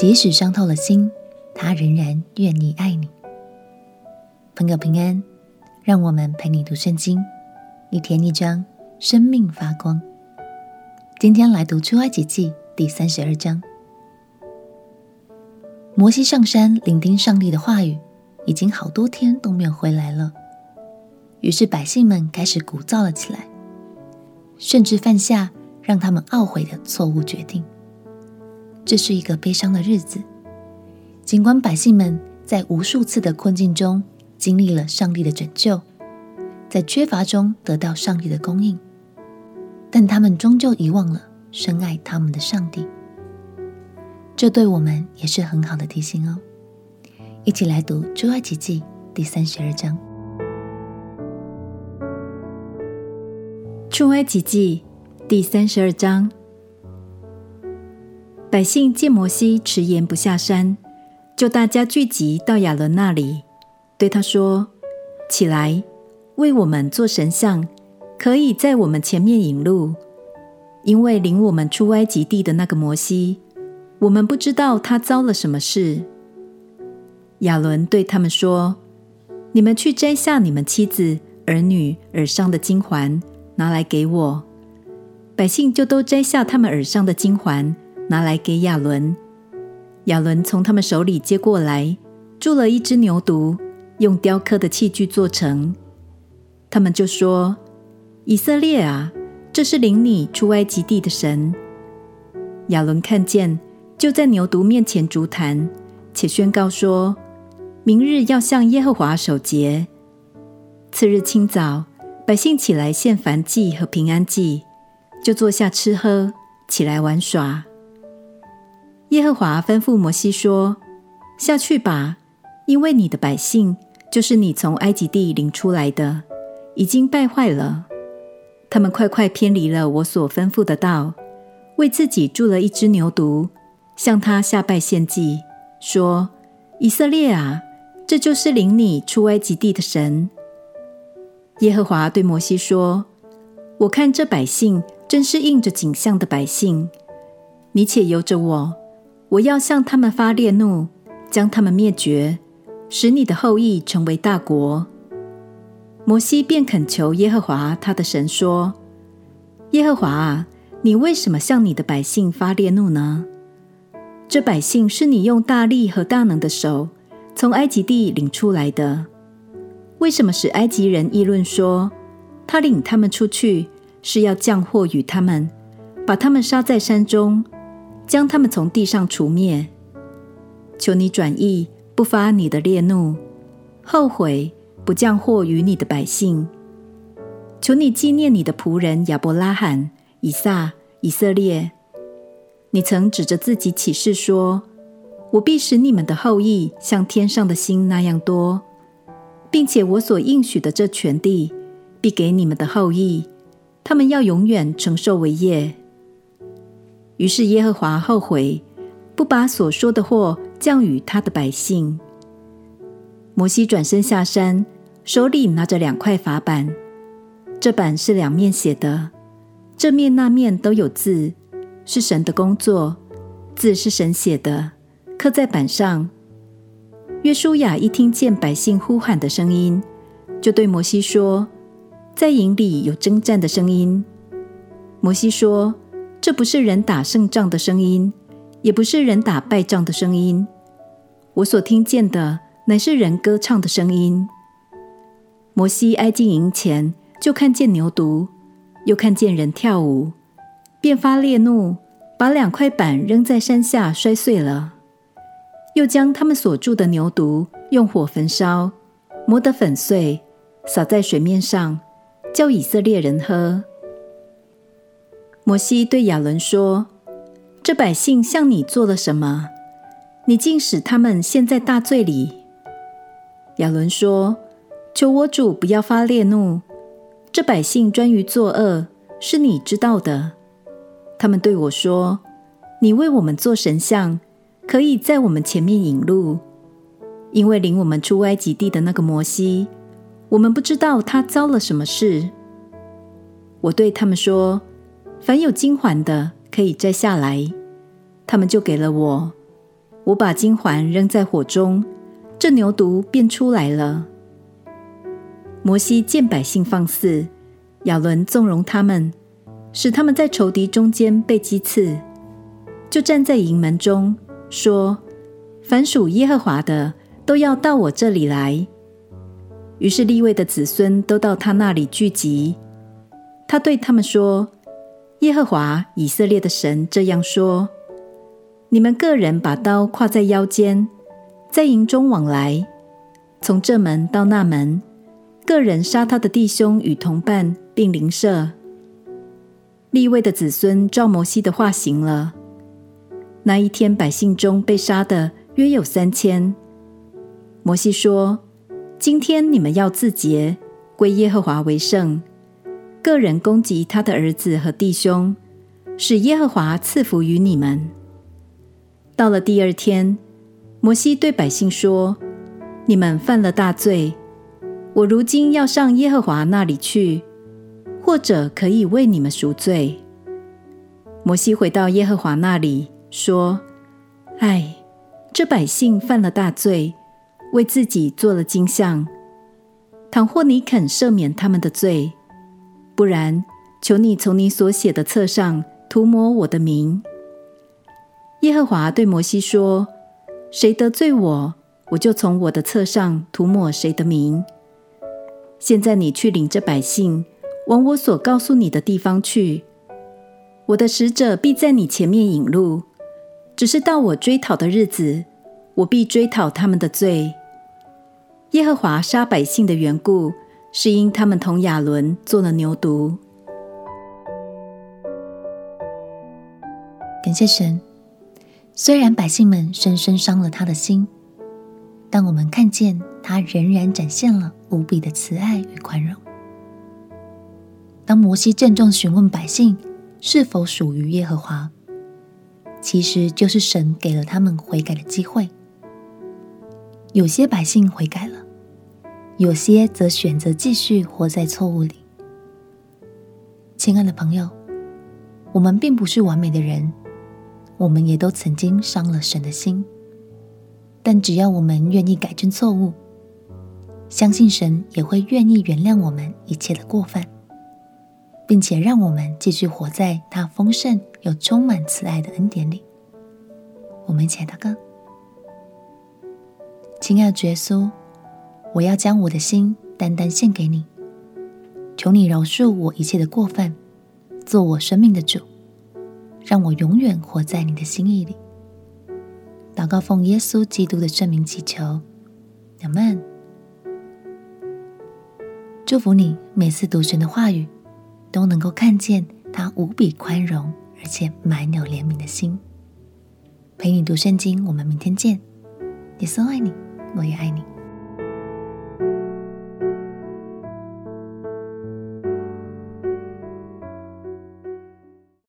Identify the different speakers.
Speaker 1: 即使伤透了心，他仍然愿意爱你。朋友平安，让我们陪你读圣经，一天一章，生命发光。今天来读出埃及记第三十二章。摩西上山聆听上帝的话语，已经好多天都没有回来了。于是百姓们开始鼓噪了起来，甚至犯下让他们懊悔的错误决定。这是一个悲伤的日子。尽管百姓们在无数次的困境中经历了上帝的拯救，在缺乏中得到上帝的供应，但他们终究遗忘了深爱他们的上帝。这对我们也是很好的提醒哦。一起来读《出埃及记》第三十二章。
Speaker 2: 《出埃及记》第三十二章，百姓见摩西迟延不下山，就大家聚集到亚伦那里，对他说：“起来，为我们做神像，可以在我们前面引路。因为领我们出埃及地的那个摩西，我们不知道他遭了什么事。”亚伦对他们说：“你们去摘下你们妻子、儿女耳上的金环。”拿来给我，百姓就都摘下他们耳上的金环，拿来给亚伦。亚伦从他们手里接过来，铸了一只牛犊，用雕刻的器具做成。他们就说：“以色列啊，这是领你出埃及地的神。”亚伦看见，就在牛犊面前逐坛，且宣告说：“明日要向耶和华守节。”次日清早。百姓起来献燔祭和平安祭，就坐下吃喝，起来玩耍。耶和华吩咐摩西说：“下去吧，因为你的百姓就是你从埃及地领出来的，已经败坏了。他们快快偏离了我所吩咐的道，为自己铸了一只牛犊，向他下拜献祭，说：以色列啊，这就是领你出埃及地的神。”耶和华对摩西说：“我看这百姓真是应着景象的百姓，你且由着我，我要向他们发烈怒，将他们灭绝，使你的后裔成为大国。”摩西便恳求耶和华他的神说：“耶和华啊，你为什么向你的百姓发烈怒呢？这百姓是你用大力和大能的手从埃及地领出来的。”为什么使埃及人议论说，他领他们出去是要降祸与他们，把他们杀在山中，将他们从地上除灭？求你转意，不发你的烈怒，后悔不降祸于你的百姓。求你纪念你的仆人亚伯拉罕、以撒、以色列。你曾指着自己起誓说：“我必使你们的后裔像天上的星那样多。”并且我所应许的这全地，必给你们的后裔，他们要永远承受为业。于是耶和华后悔，不把所说的祸降与他的百姓。摩西转身下山，手里拿着两块法板，这版是两面写的，这面那面都有字，是神的工作，字是神写的，刻在板上。约书亚一听见百姓呼喊的声音，就对摩西说：“在营里有征战的声音。”摩西说：“这不是人打胜仗的声音，也不是人打败仗的声音。我所听见的乃是人歌唱的声音。”摩西挨近营前，就看见牛犊，又看见人跳舞，便发烈怒，把两块板扔在山下，摔碎了。又将他们所住的牛犊用火焚烧，磨得粉碎，洒在水面上，叫以色列人喝。摩西对亚伦说：“这百姓向你做了什么？你竟使他们陷在大罪里。”亚伦说：“求我主不要发烈怒，这百姓专于作恶，是你知道的。他们对我说：‘你为我们做神像。’”可以在我们前面引路，因为领我们出埃及地的那个摩西，我们不知道他遭了什么事。我对他们说：“凡有金环的，可以摘下来。”他们就给了我。我把金环扔在火中，这牛犊便出来了。摩西见百姓放肆，亚伦纵容他们，使他们在仇敌中间被击刺，就站在营门中说：“凡属耶和华的，都要到我这里来。”于是利未的子孙都到他那里聚集。他对他们说：“耶和华以色列的神这样说：你们个人把刀挎在腰间，在营中往来，从这门到那门。”个人杀他的弟兄与同伴，并邻舍。利位的子孙照摩西的话行了。那一天，百姓中被杀的约有三千。摩西说：“今天你们要自洁，归耶和华为圣。个人攻击他的儿子和弟兄，使耶和华赐福于你们。”到了第二天，摩西对百姓说：“你们犯了大罪。”我如今要上耶和华那里去，或者可以为你们赎罪。摩西回到耶和华那里，说：“唉，这百姓犯了大罪，为自己做了金像。倘或你肯赦免他们的罪，不然，求你从你所写的册上涂抹我的名。”耶和华对摩西说：“谁得罪我，我就从我的册上涂抹谁的名。”现在你去领着百姓往我所告诉你的地方去，我的使者必在你前面引路。只是到我追讨的日子，我必追讨他们的罪。耶和华杀百姓的缘故，是因他们同亚伦做了牛犊。
Speaker 1: 感谢神，虽然百姓们深深伤了他的心。但我们看见他仍然展现了无比的慈爱与宽容。当摩西郑重询问百姓是否属于耶和华，其实就是神给了他们悔改的机会。有些百姓悔改了，有些则选择继续活在错误里。亲爱的朋友，我们并不是完美的人，我们也都曾经伤了神的心。但只要我们愿意改正错误，相信神也会愿意原谅我们一切的过犯，并且让我们继续活在他丰盛又充满慈爱的恩典里。我们一起来祷告：亲爱的耶稣，我要将我的心单单献给你，求你饶恕我一切的过犯，做我生命的主，让我永远活在你的心意里。祷告奉耶稣基督的圣名祈求，阿门。祝福你每次读神的话语，都能够看见他无比宽容而且满有怜悯的心。陪你读圣经，我们明天见。耶稣爱你，我也爱你。